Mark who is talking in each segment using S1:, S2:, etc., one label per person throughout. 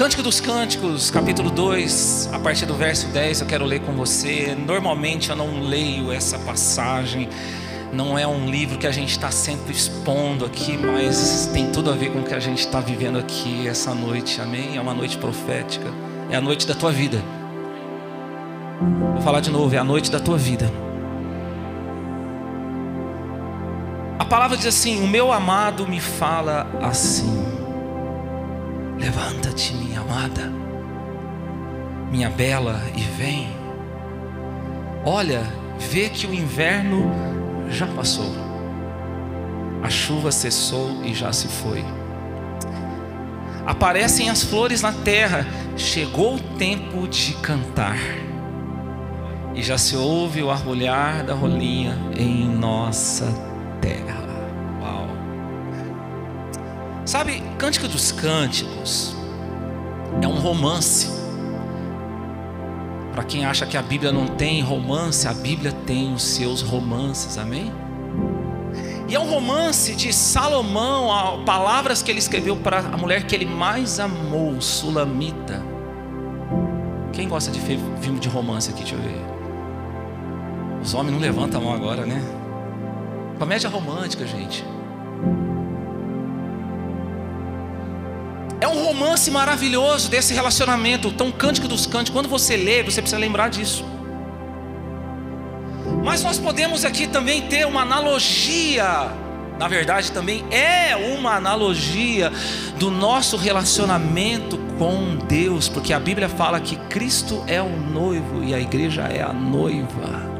S1: Cântico dos Cânticos, capítulo 2, a partir do verso 10, eu quero ler com você. Normalmente eu não leio essa passagem, não é um livro que a gente está sempre expondo aqui, mas tem tudo a ver com o que a gente está vivendo aqui essa noite, amém? É uma noite profética, é a noite da tua vida. Vou falar de novo, é a noite da tua vida. A palavra diz assim: O meu amado me fala assim. Levanta-te, minha amada, minha bela, e vem. Olha, vê que o inverno já passou, a chuva cessou e já se foi. Aparecem as flores na terra, chegou o tempo de cantar, e já se ouve o arrulhar da rolinha em nossa terra. Sabe, Cântico dos Cânticos é um romance. Para quem acha que a Bíblia não tem romance, a Bíblia tem os seus romances, amém? E é um romance de Salomão, palavras que ele escreveu para a mulher que ele mais amou, Sulamita. Quem gosta de filme de romance aqui? Deixa eu ver. Os homens não levantam a mão agora, né? Comédia romântica, gente. Um romance maravilhoso desse relacionamento, tão cântico dos cânticos. Quando você lê, você precisa lembrar disso. Mas nós podemos aqui também ter uma analogia, na verdade também é uma analogia do nosso relacionamento com Deus, porque a Bíblia fala que Cristo é o noivo e a igreja é a noiva.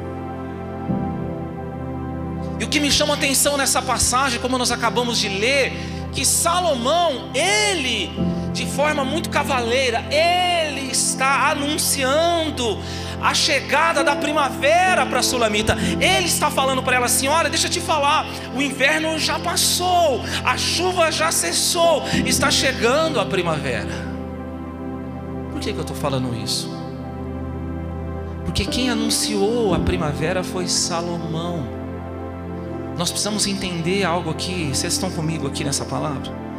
S1: E o que me chama a atenção nessa passagem, como nós acabamos de ler, que Salomão, ele, de forma muito cavaleira, ele está anunciando a chegada da primavera para a Sulamita. Ele está falando para ela assim: olha, deixa eu te falar, o inverno já passou, a chuva já cessou, está chegando a primavera. Por que, que eu estou falando isso? Porque quem anunciou a primavera foi Salomão. Nós precisamos entender algo aqui. Vocês estão comigo aqui nessa palavra?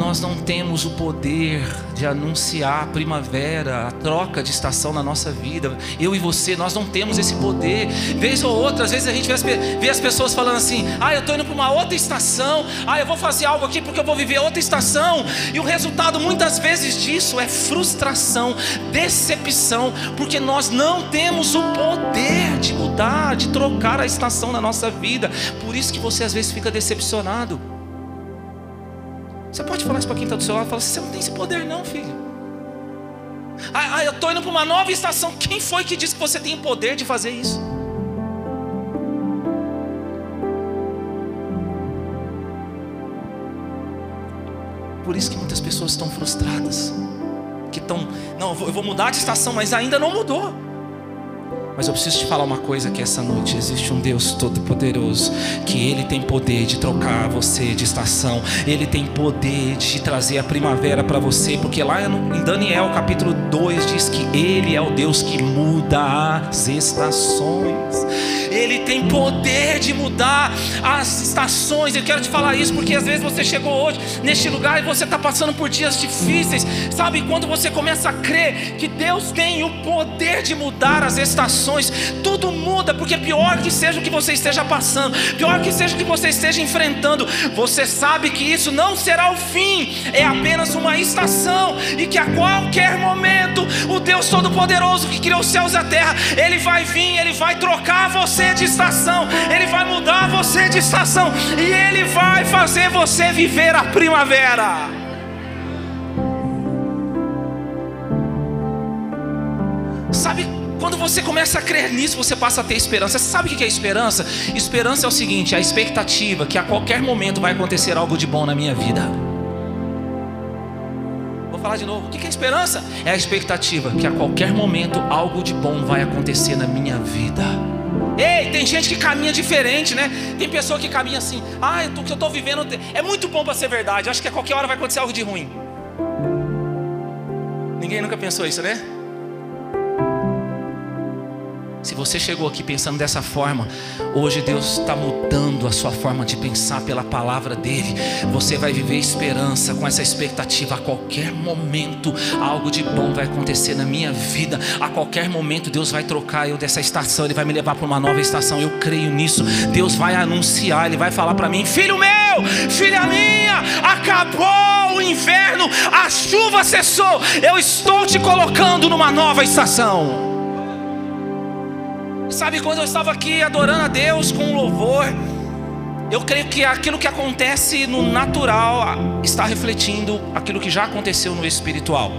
S1: Nós não temos o poder de anunciar a primavera, a troca de estação na nossa vida. Eu e você, nós não temos esse poder. Vez ou outra, às vezes a gente vê as, vê as pessoas falando assim: ah, eu estou indo para uma outra estação, ah, eu vou fazer algo aqui porque eu vou viver outra estação. E o resultado muitas vezes disso é frustração, decepção, porque nós não temos o poder de mudar, de trocar a estação na nossa vida. Por isso que você às vezes fica decepcionado. Você pode falar isso para quem está do seu lado? Fala, você não tem esse poder, não, filho. Ah, ah eu estou indo para uma nova estação. Quem foi que disse que você tem o poder de fazer isso? Por isso que muitas pessoas estão frustradas. Que estão, não, eu vou mudar de estação, mas ainda não mudou. Mas eu preciso te falar uma coisa que essa noite existe um Deus todo-poderoso, que ele tem poder de trocar você de estação, ele tem poder de trazer a primavera para você, porque lá em Daniel capítulo 2 diz que ele é o Deus que muda as estações. Ele tem poder de mudar as estações. Eu quero te falar isso porque às vezes você chegou hoje neste lugar e você está passando por dias difíceis. Sabe quando você começa a crer que Deus tem o poder de mudar as estações? Tudo muda, porque pior que seja o que você esteja passando, pior que seja o que você esteja enfrentando, você sabe que isso não será o fim, é apenas uma estação, e que a qualquer momento o Deus Todo-Poderoso que criou os céus e a terra, Ele vai vir, Ele vai trocar você de estação, Ele vai mudar você de estação, e Ele vai fazer você viver a primavera. Sabe quando você começa a crer nisso, você passa a ter esperança. Você sabe o que é esperança? Esperança é o seguinte: é a expectativa que a qualquer momento vai acontecer algo de bom na minha vida. Vou falar de novo. O que é esperança? É a expectativa que a qualquer momento algo de bom vai acontecer na minha vida. Ei, tem gente que caminha diferente, né? Tem pessoa que caminha assim. Ah, o que eu estou vivendo é muito bom para ser verdade. Acho que a qualquer hora vai acontecer algo de ruim. Ninguém nunca pensou isso, né? Se você chegou aqui pensando dessa forma, hoje Deus está mudando a sua forma de pensar pela palavra dele. Você vai viver esperança com essa expectativa. A qualquer momento, algo de bom vai acontecer na minha vida. A qualquer momento, Deus vai trocar eu dessa estação, Ele vai me levar para uma nova estação. Eu creio nisso. Deus vai anunciar, Ele vai falar para mim: Filho meu, filha minha, acabou o inverno, a chuva cessou. Eu estou te colocando numa nova estação. Sabe, quando eu estava aqui adorando a Deus com louvor, eu creio que aquilo que acontece no natural está refletindo aquilo que já aconteceu no espiritual.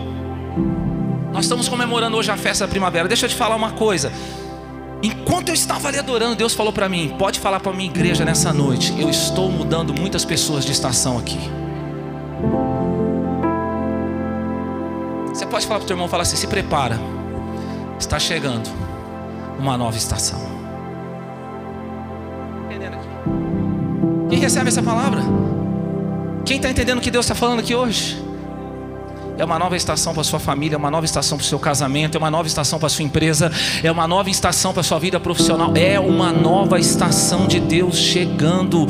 S1: Nós estamos comemorando hoje a festa da primavera. Deixa eu te falar uma coisa. Enquanto eu estava ali adorando, Deus falou para mim: pode falar para minha igreja nessa noite. Eu estou mudando muitas pessoas de estação aqui. Você pode falar para o teu irmão, falar assim: se prepara, está chegando uma nova estação. Quem recebe essa palavra? Quem está entendendo o que Deus está falando aqui hoje? É uma nova estação para sua família, é uma nova estação para o seu casamento, é uma nova estação para sua empresa, é uma nova estação para sua vida profissional, é uma nova estação de Deus chegando.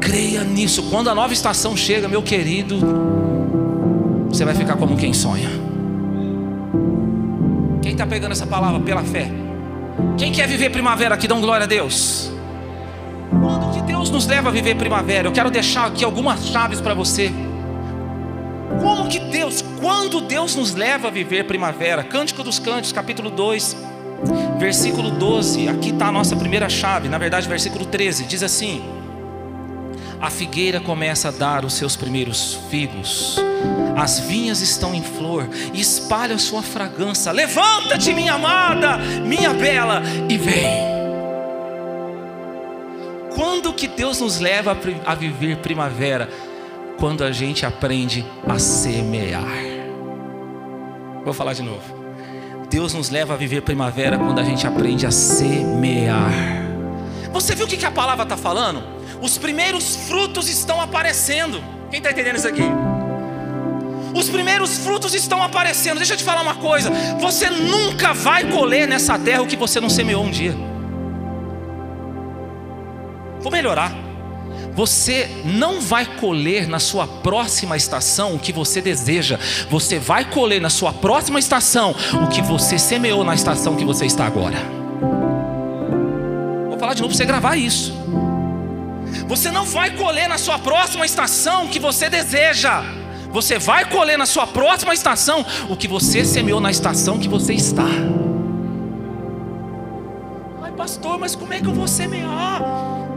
S1: Creia nisso. Quando a nova estação chega, meu querido, você vai ficar como quem sonha. Quem está pegando essa palavra pela fé? Quem quer viver primavera aqui, dão glória a Deus. Quando que Deus nos leva a viver primavera? Eu quero deixar aqui algumas chaves para você. Como que Deus, quando Deus nos leva a viver primavera? Cântico dos Cânticos, capítulo 2, versículo 12. Aqui está a nossa primeira chave, na verdade, versículo 13. Diz assim: A figueira começa a dar os seus primeiros figos as vinhas estão em flor e espalha sua fragrância. Levanta-te, minha amada, minha bela, e vem. Quando que Deus nos leva a viver primavera? Quando a gente aprende a semear. Vou falar de novo. Deus nos leva a viver primavera quando a gente aprende a semear. Você viu o que a palavra está falando? Os primeiros frutos estão aparecendo. Quem está entendendo isso aqui? Os primeiros frutos estão aparecendo. Deixa eu te falar uma coisa: você nunca vai colher nessa terra o que você não semeou um dia. Vou melhorar. Você não vai colher na sua próxima estação o que você deseja. Você vai colher na sua próxima estação o que você semeou na estação que você está agora. Vou falar de novo para você gravar isso. Você não vai colher na sua próxima estação o que você deseja. Você vai colher na sua próxima estação o que você semeou na estação que você está. Ai, pastor, mas como é que eu vou semear?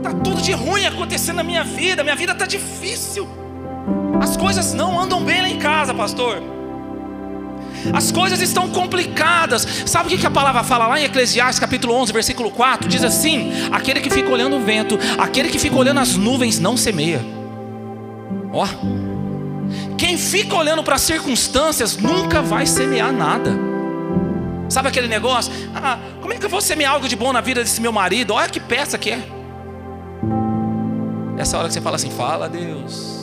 S1: Tá tudo de ruim acontecendo na minha vida, minha vida tá difícil. As coisas não andam bem lá em casa, pastor. As coisas estão complicadas. Sabe o que a palavra fala lá em Eclesiastes capítulo 11, versículo 4? Diz assim: Aquele que fica olhando o vento, aquele que fica olhando as nuvens, não semeia. Ó, quem fica olhando para as circunstâncias nunca vai semear nada. Sabe aquele negócio? Ah, como é que eu vou semear algo de bom na vida desse meu marido? Olha que peça que é. Essa hora que você fala assim, fala Deus.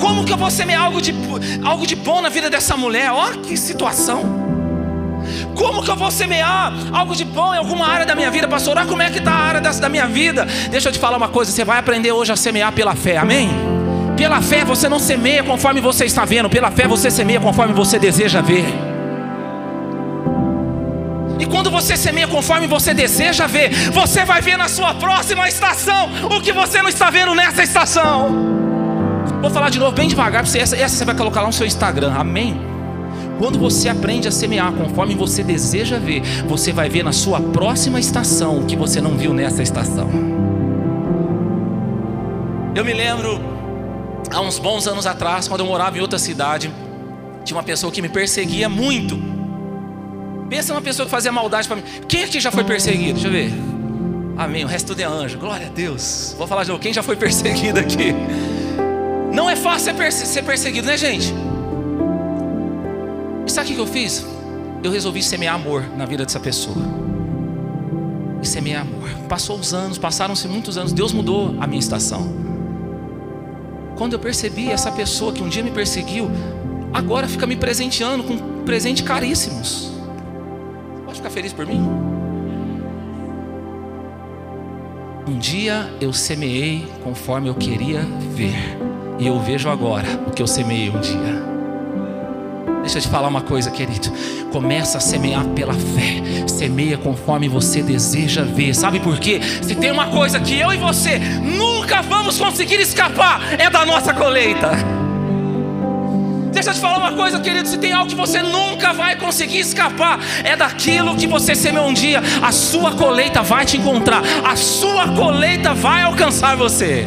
S1: Como que eu vou semear algo de, algo de bom na vida dessa mulher? Olha que situação. Como que eu vou semear algo de bom em alguma área da minha vida, pastor? Olha como é que está a área dessa da minha vida. Deixa eu te falar uma coisa, você vai aprender hoje a semear pela fé, amém? Pela fé você não semeia conforme você está vendo, pela fé você semeia conforme você deseja ver. E quando você semeia conforme você deseja ver, você vai ver na sua próxima estação o que você não está vendo nessa estação. Vou falar de novo bem devagar, você, essa, essa você vai colocar lá no seu Instagram, amém? Quando você aprende a semear conforme você deseja ver, você vai ver na sua próxima estação o que você não viu nessa estação. Eu me lembro há uns bons anos atrás, quando eu morava em outra cidade, tinha uma pessoa que me perseguia muito. Pensa numa pessoa que fazia maldade para mim. Quem aqui já foi perseguido? Deixa eu ver. Amém. O resto tudo é anjo. Glória a Deus. Vou falar de novo. Quem já foi perseguido aqui? Não é fácil ser perseguido, né, gente? E sabe o que eu fiz? Eu resolvi semear amor na vida dessa pessoa. E semear amor. Passou os anos, passaram-se muitos anos. Deus mudou a minha estação. Quando eu percebi essa pessoa que um dia me perseguiu, agora fica me presenteando com presentes caríssimos. Pode ficar feliz por mim? Um dia eu semeei conforme eu queria ver e eu vejo agora o que eu semeei um dia. Deixa eu te falar uma coisa, querido. Começa a semear pela fé. Semeia conforme você deseja ver. Sabe por quê? Se tem uma coisa que eu e você nunca vamos conseguir escapar, é da nossa colheita. Deixa eu te falar uma coisa, querido. Se tem algo que você nunca vai conseguir escapar, é daquilo que você semeou um dia. A sua colheita vai te encontrar. A sua colheita vai alcançar você.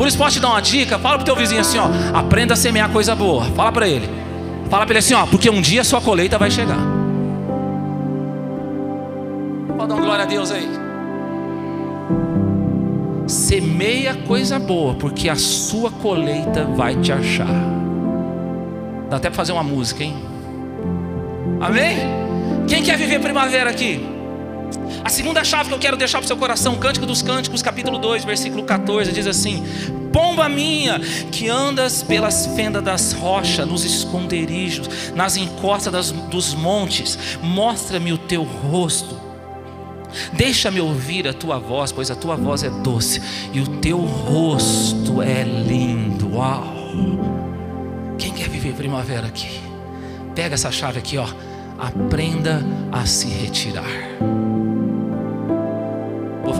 S1: Por isso, posso te dar uma dica? Fala pro teu vizinho assim, ó. Aprenda a semear coisa boa. Fala para ele. Fala para ele assim, ó, porque um dia sua colheita vai chegar. Pode dar uma glória a Deus aí. Semeia coisa boa, porque a sua colheita vai te achar. Dá até para fazer uma música, hein? Amém? Quem quer viver primavera aqui? A segunda chave que eu quero deixar para o seu coração, Cântico dos Cânticos, capítulo 2, versículo 14, diz assim: Pomba minha, que andas pelas fendas das rochas, nos esconderijos, nas encostas das, dos montes, mostra-me o teu rosto. Deixa-me ouvir a tua voz, pois a tua voz é doce e o teu rosto é lindo. Uau! Quem quer viver primavera aqui? Pega essa chave aqui, ó. Aprenda a se retirar.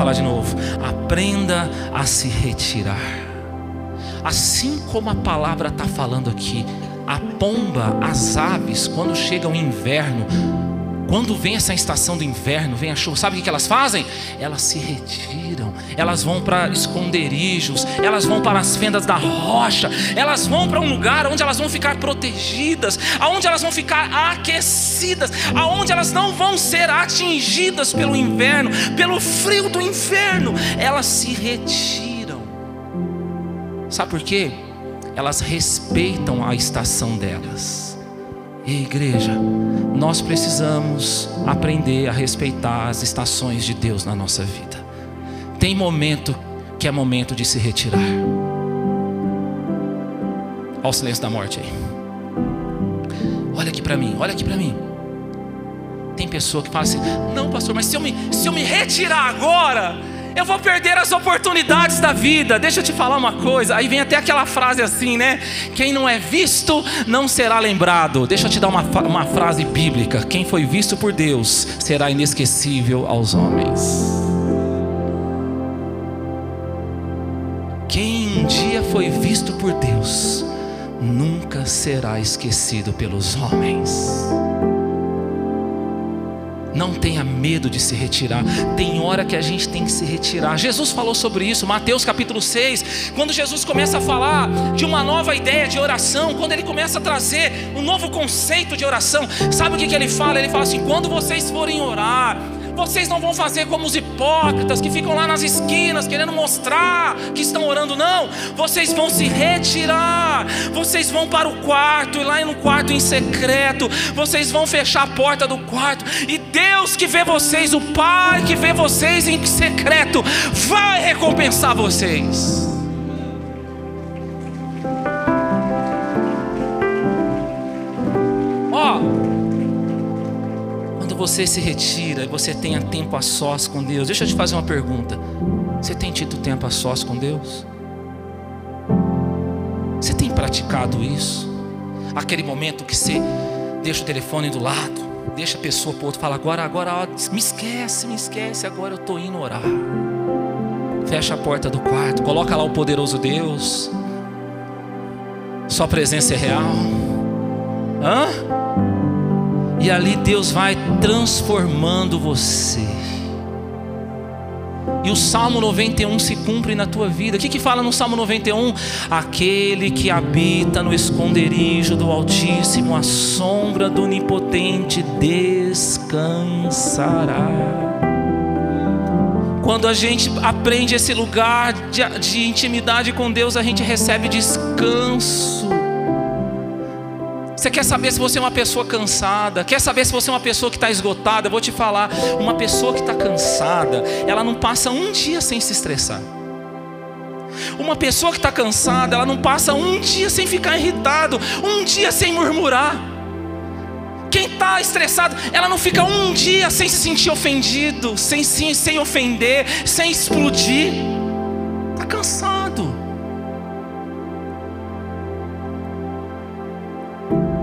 S1: Falar de novo. Aprenda a se retirar. Assim como a palavra está falando aqui, a pomba, as aves, quando chega o inverno, quando vem essa estação do inverno, vem a chuva, sabe o que elas fazem? Elas se retiram, elas vão para esconderijos, elas vão para as fendas da rocha, elas vão para um lugar onde elas vão ficar protegidas, aonde elas vão ficar aquecidas, aonde elas não vão ser atingidas pelo inverno, pelo frio do inverno, elas se retiram. Sabe por quê? Elas respeitam a estação delas. E igreja, nós precisamos aprender a respeitar as estações de Deus na nossa vida. Tem momento que é momento de se retirar. Olha o silêncio da morte aí. Olha aqui para mim, olha aqui para mim. Tem pessoa que fala assim: Não, pastor, mas se eu me, se eu me retirar agora, eu vou perder as oportunidades da vida. Deixa eu te falar uma coisa. Aí vem até aquela frase assim, né? Quem não é visto não será lembrado. Deixa eu te dar uma, uma frase bíblica. Quem foi visto por Deus será inesquecível aos homens. Quem um dia foi visto por Deus nunca será esquecido pelos homens. Não tenha medo de se retirar. Tem hora que a gente tem que se retirar. Jesus falou sobre isso, Mateus capítulo 6. Quando Jesus começa a falar de uma nova ideia de oração, quando ele começa a trazer um novo conceito de oração, sabe o que, que ele fala? Ele fala assim: quando vocês forem orar, vocês não vão fazer como os hipócritas que ficam lá nas esquinas querendo mostrar que estão orando, não. Vocês vão se retirar. Vocês vão para o quarto e lá no quarto em secreto, vocês vão fechar a porta do quarto e Deus que vê vocês, o Pai que vê vocês em secreto, vai recompensar vocês. Você se retira e você tenha tempo a sós com Deus, deixa eu te fazer uma pergunta: você tem tido tempo a sós com Deus? Você tem praticado isso? Aquele momento que você deixa o telefone do lado, deixa a pessoa para outro, fala agora, agora, me esquece, me esquece, agora eu estou indo orar. Fecha a porta do quarto, coloca lá o poderoso Deus. Sua presença é real. Hã? E ali Deus vai transformando você. E o Salmo 91 se cumpre na tua vida. O que, que fala no Salmo 91? Aquele que habita no esconderijo do Altíssimo, a sombra do Onipotente descansará. Quando a gente aprende esse lugar de, de intimidade com Deus, a gente recebe descanso. Você quer saber se você é uma pessoa cansada? Quer saber se você é uma pessoa que está esgotada? Eu vou te falar: uma pessoa que está cansada, ela não passa um dia sem se estressar. Uma pessoa que está cansada, ela não passa um dia sem ficar irritado, um dia sem murmurar. Quem está estressado, ela não fica um dia sem se sentir ofendido, sem, sem, sem ofender, sem explodir. Está cansado.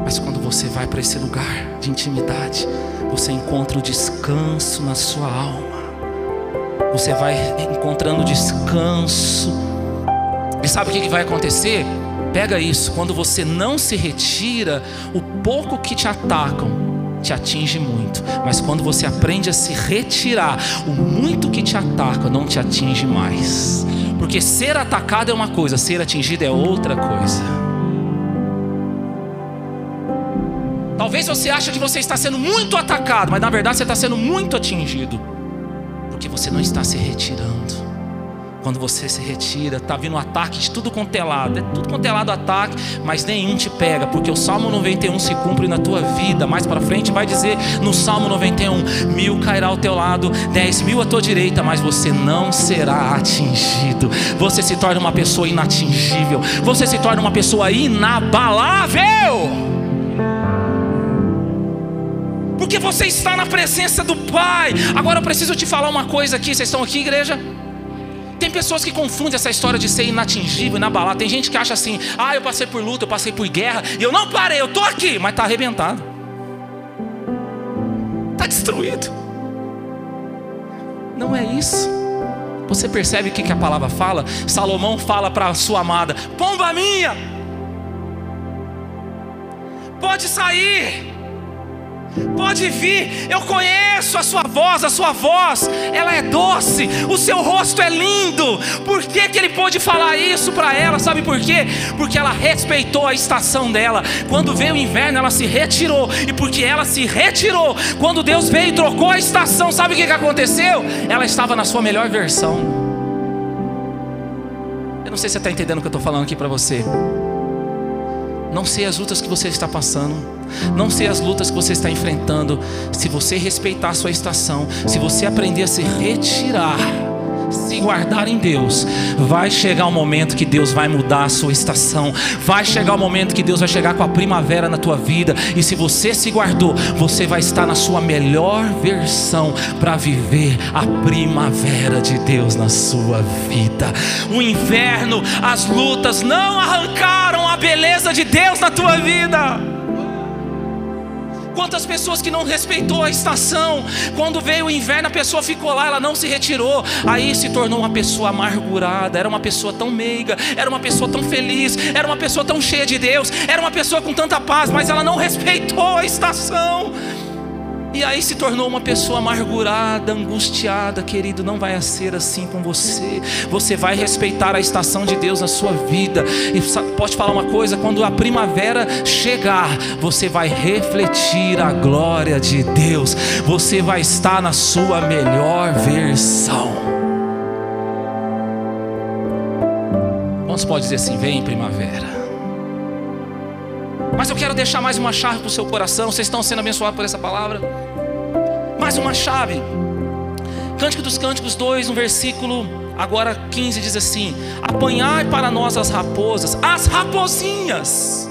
S1: Mas quando você vai para esse lugar de intimidade, você encontra o descanso na sua alma. Você vai encontrando descanso. E sabe o que vai acontecer? Pega isso, quando você não se retira, o pouco que te atacam te atinge muito, mas quando você aprende a se retirar, o muito que te ataca não te atinge mais. Porque ser atacado é uma coisa, ser atingido é outra coisa. Talvez você ache que você está sendo muito atacado, mas na verdade você está sendo muito atingido, porque você não está se retirando. Quando você se retira, está vindo um ataque de tudo quanto é lado, é tudo quanto é lado ataque, mas nenhum te pega, porque o Salmo 91 se cumpre na tua vida. Mais para frente vai dizer no Salmo 91: mil cairá ao teu lado, dez mil à tua direita, mas você não será atingido. Você se torna uma pessoa inatingível, você se torna uma pessoa inabalável. Porque você está na presença do Pai. Agora eu preciso te falar uma coisa aqui. Vocês estão aqui, igreja? Tem pessoas que confundem essa história de ser inatingível, inabalável. Tem gente que acha assim: ah, eu passei por luta, eu passei por guerra, e eu não parei, eu estou aqui, mas está arrebentado, está destruído. Não é isso. Você percebe o que, que a palavra fala? Salomão fala para a sua amada: pomba minha, pode sair. Pode vir, eu conheço a sua voz, a sua voz, ela é doce, o seu rosto é lindo. Por que, que ele pôde falar isso para ela? Sabe por quê? Porque ela respeitou a estação dela. Quando veio o inverno, ela se retirou, e porque ela se retirou, quando Deus veio e trocou a estação, sabe o que, que aconteceu? Ela estava na sua melhor versão. Eu não sei se você está entendendo o que eu estou falando aqui para você. Não sei as lutas que você está passando. Não sei as lutas que você está enfrentando. Se você respeitar a sua estação, se você aprender a se retirar, se guardar em Deus, vai chegar o um momento que Deus vai mudar a sua estação. Vai chegar o um momento que Deus vai chegar com a primavera na tua vida. E se você se guardou, você vai estar na sua melhor versão para viver a primavera de Deus na sua vida. O inverno, as lutas não arrancaram a beleza de Deus na tua vida. Quantas pessoas que não respeitou a estação, quando veio o inverno, a pessoa ficou lá, ela não se retirou, aí se tornou uma pessoa amargurada, era uma pessoa tão meiga, era uma pessoa tão feliz, era uma pessoa tão cheia de Deus, era uma pessoa com tanta paz, mas ela não respeitou a estação. E aí se tornou uma pessoa amargurada, angustiada, querido. Não vai ser assim com você. Você vai respeitar a estação de Deus na sua vida. E pode falar uma coisa: quando a primavera chegar, você vai refletir a glória de Deus. Você vai estar na sua melhor versão. Vamos pode dizer assim: vem primavera. Mas eu quero deixar mais uma chave para o seu coração. Vocês estão sendo abençoados por essa palavra? Mais uma chave. Cântico dos Cânticos 2, no versículo agora 15 diz assim: Apanhai para nós as raposas, as raposinhas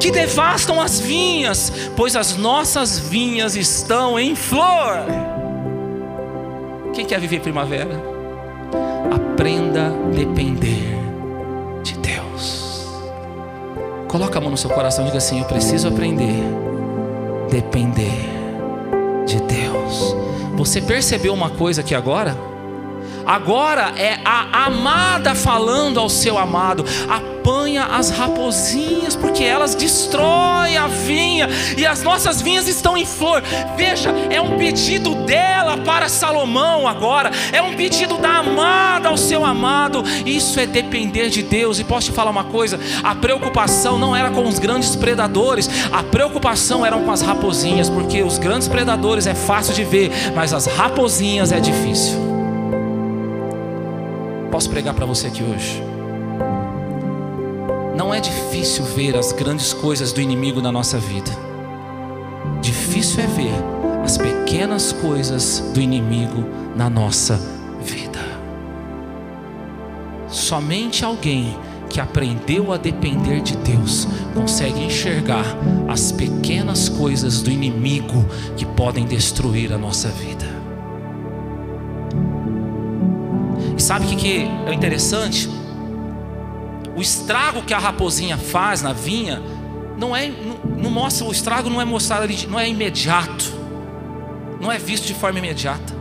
S1: que devastam as vinhas, pois as nossas vinhas estão em flor. Quem quer viver primavera? Aprenda a depender Coloca a mão no seu coração e diga assim: Eu preciso aprender depender de Deus. Você percebeu uma coisa aqui agora? Agora é a amada falando ao seu amado: apanha as raposinhas, porque elas destroem a vinha, e as nossas vinhas estão em flor. Veja, é um pedido dela para Salomão agora, é um pedido da amada ao seu amado. Isso é depender de Deus. E posso te falar uma coisa: a preocupação não era com os grandes predadores, a preocupação era com as raposinhas, porque os grandes predadores é fácil de ver, mas as raposinhas é difícil. Posso pregar para você aqui hoje? Não é difícil ver as grandes coisas do inimigo na nossa vida. Difícil é ver as pequenas coisas do inimigo na nossa vida. Somente alguém que aprendeu a depender de Deus consegue enxergar as pequenas coisas do inimigo que podem destruir a nossa vida. Sabe o que, é interessante? O estrago que a raposinha faz na vinha não é não, não mostra o estrago não é mostrado não é imediato, não é visto de forma imediata.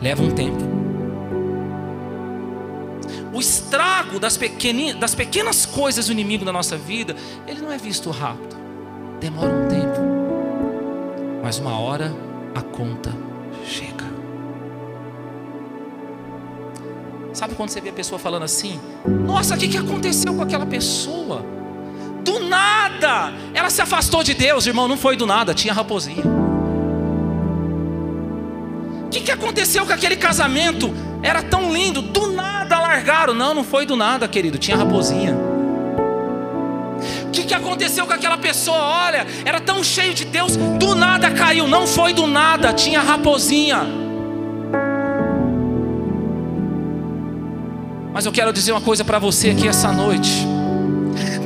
S1: Leva um tempo o estrago das, das pequenas coisas do inimigo na nossa vida, ele não é visto rápido, demora um tempo, mas uma hora a conta chega. Sabe quando você vê a pessoa falando assim? Nossa, o que, que aconteceu com aquela pessoa? Do nada, ela se afastou de Deus, irmão. Não foi do nada, tinha raposinha. O que, que aconteceu com aquele casamento? Era tão lindo, do nada largaram. Não, não foi do nada, querido, tinha raposinha. O que, que aconteceu com aquela pessoa? Olha, era tão cheio de Deus, do nada caiu. Não foi do nada, tinha raposinha. Mas eu quero dizer uma coisa para você aqui essa noite.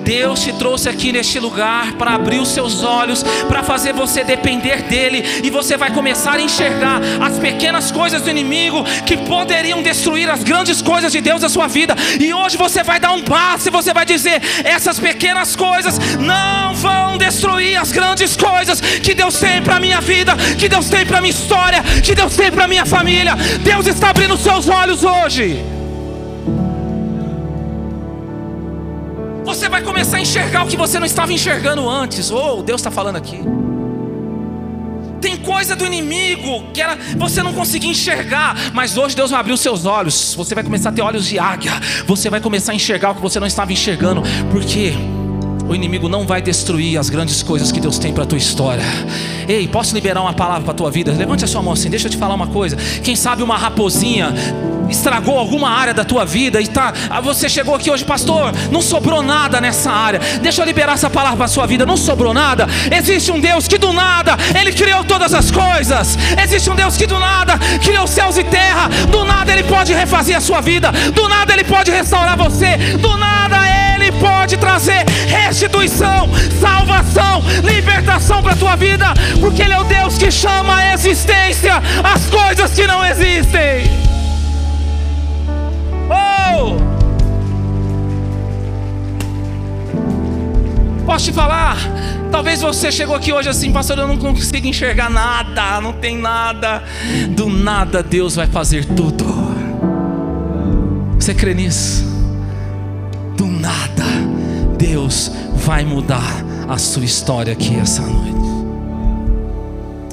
S1: Deus te trouxe aqui neste lugar para abrir os seus olhos, para fazer você depender dEle, e você vai começar a enxergar as pequenas coisas do inimigo que poderiam destruir as grandes coisas de Deus na sua vida. E hoje você vai dar um passo e você vai dizer: essas pequenas coisas não vão destruir as grandes coisas que Deus tem para minha vida, que Deus tem para minha história, que Deus tem para minha família. Deus está abrindo os seus olhos hoje. Vai começar a enxergar o que você não estava enxergando antes. Oh, Deus está falando aqui. Tem coisa do inimigo que era, você não conseguia enxergar, mas hoje Deus vai abrir os seus olhos. Você vai começar a ter olhos de águia. Você vai começar a enxergar o que você não estava enxergando, porque o inimigo não vai destruir as grandes coisas que Deus tem para a tua história. Ei, posso liberar uma palavra para a tua vida? Levante a sua mão assim, deixa eu te falar uma coisa. Quem sabe uma raposinha estragou alguma área da tua vida e tá, ah, você chegou aqui hoje, pastor, não sobrou nada nessa área. Deixa eu liberar essa palavra para a sua vida. Não sobrou nada. Existe um Deus que do nada ele criou todas as coisas. Existe um Deus que do nada criou céus e terra. Do nada ele pode refazer a sua vida. Do nada ele pode restaurar você. Do nada ele pode trazer restituição, salvação, libertação para a tua vida, porque Ele é o Deus que chama a existência as coisas que não existem. Oh! Posso te falar? Talvez você chegou aqui hoje assim, pastor, eu não consigo enxergar nada, não tem nada. Do nada Deus vai fazer tudo. Você crê nisso? Deus vai mudar a sua história aqui essa noite.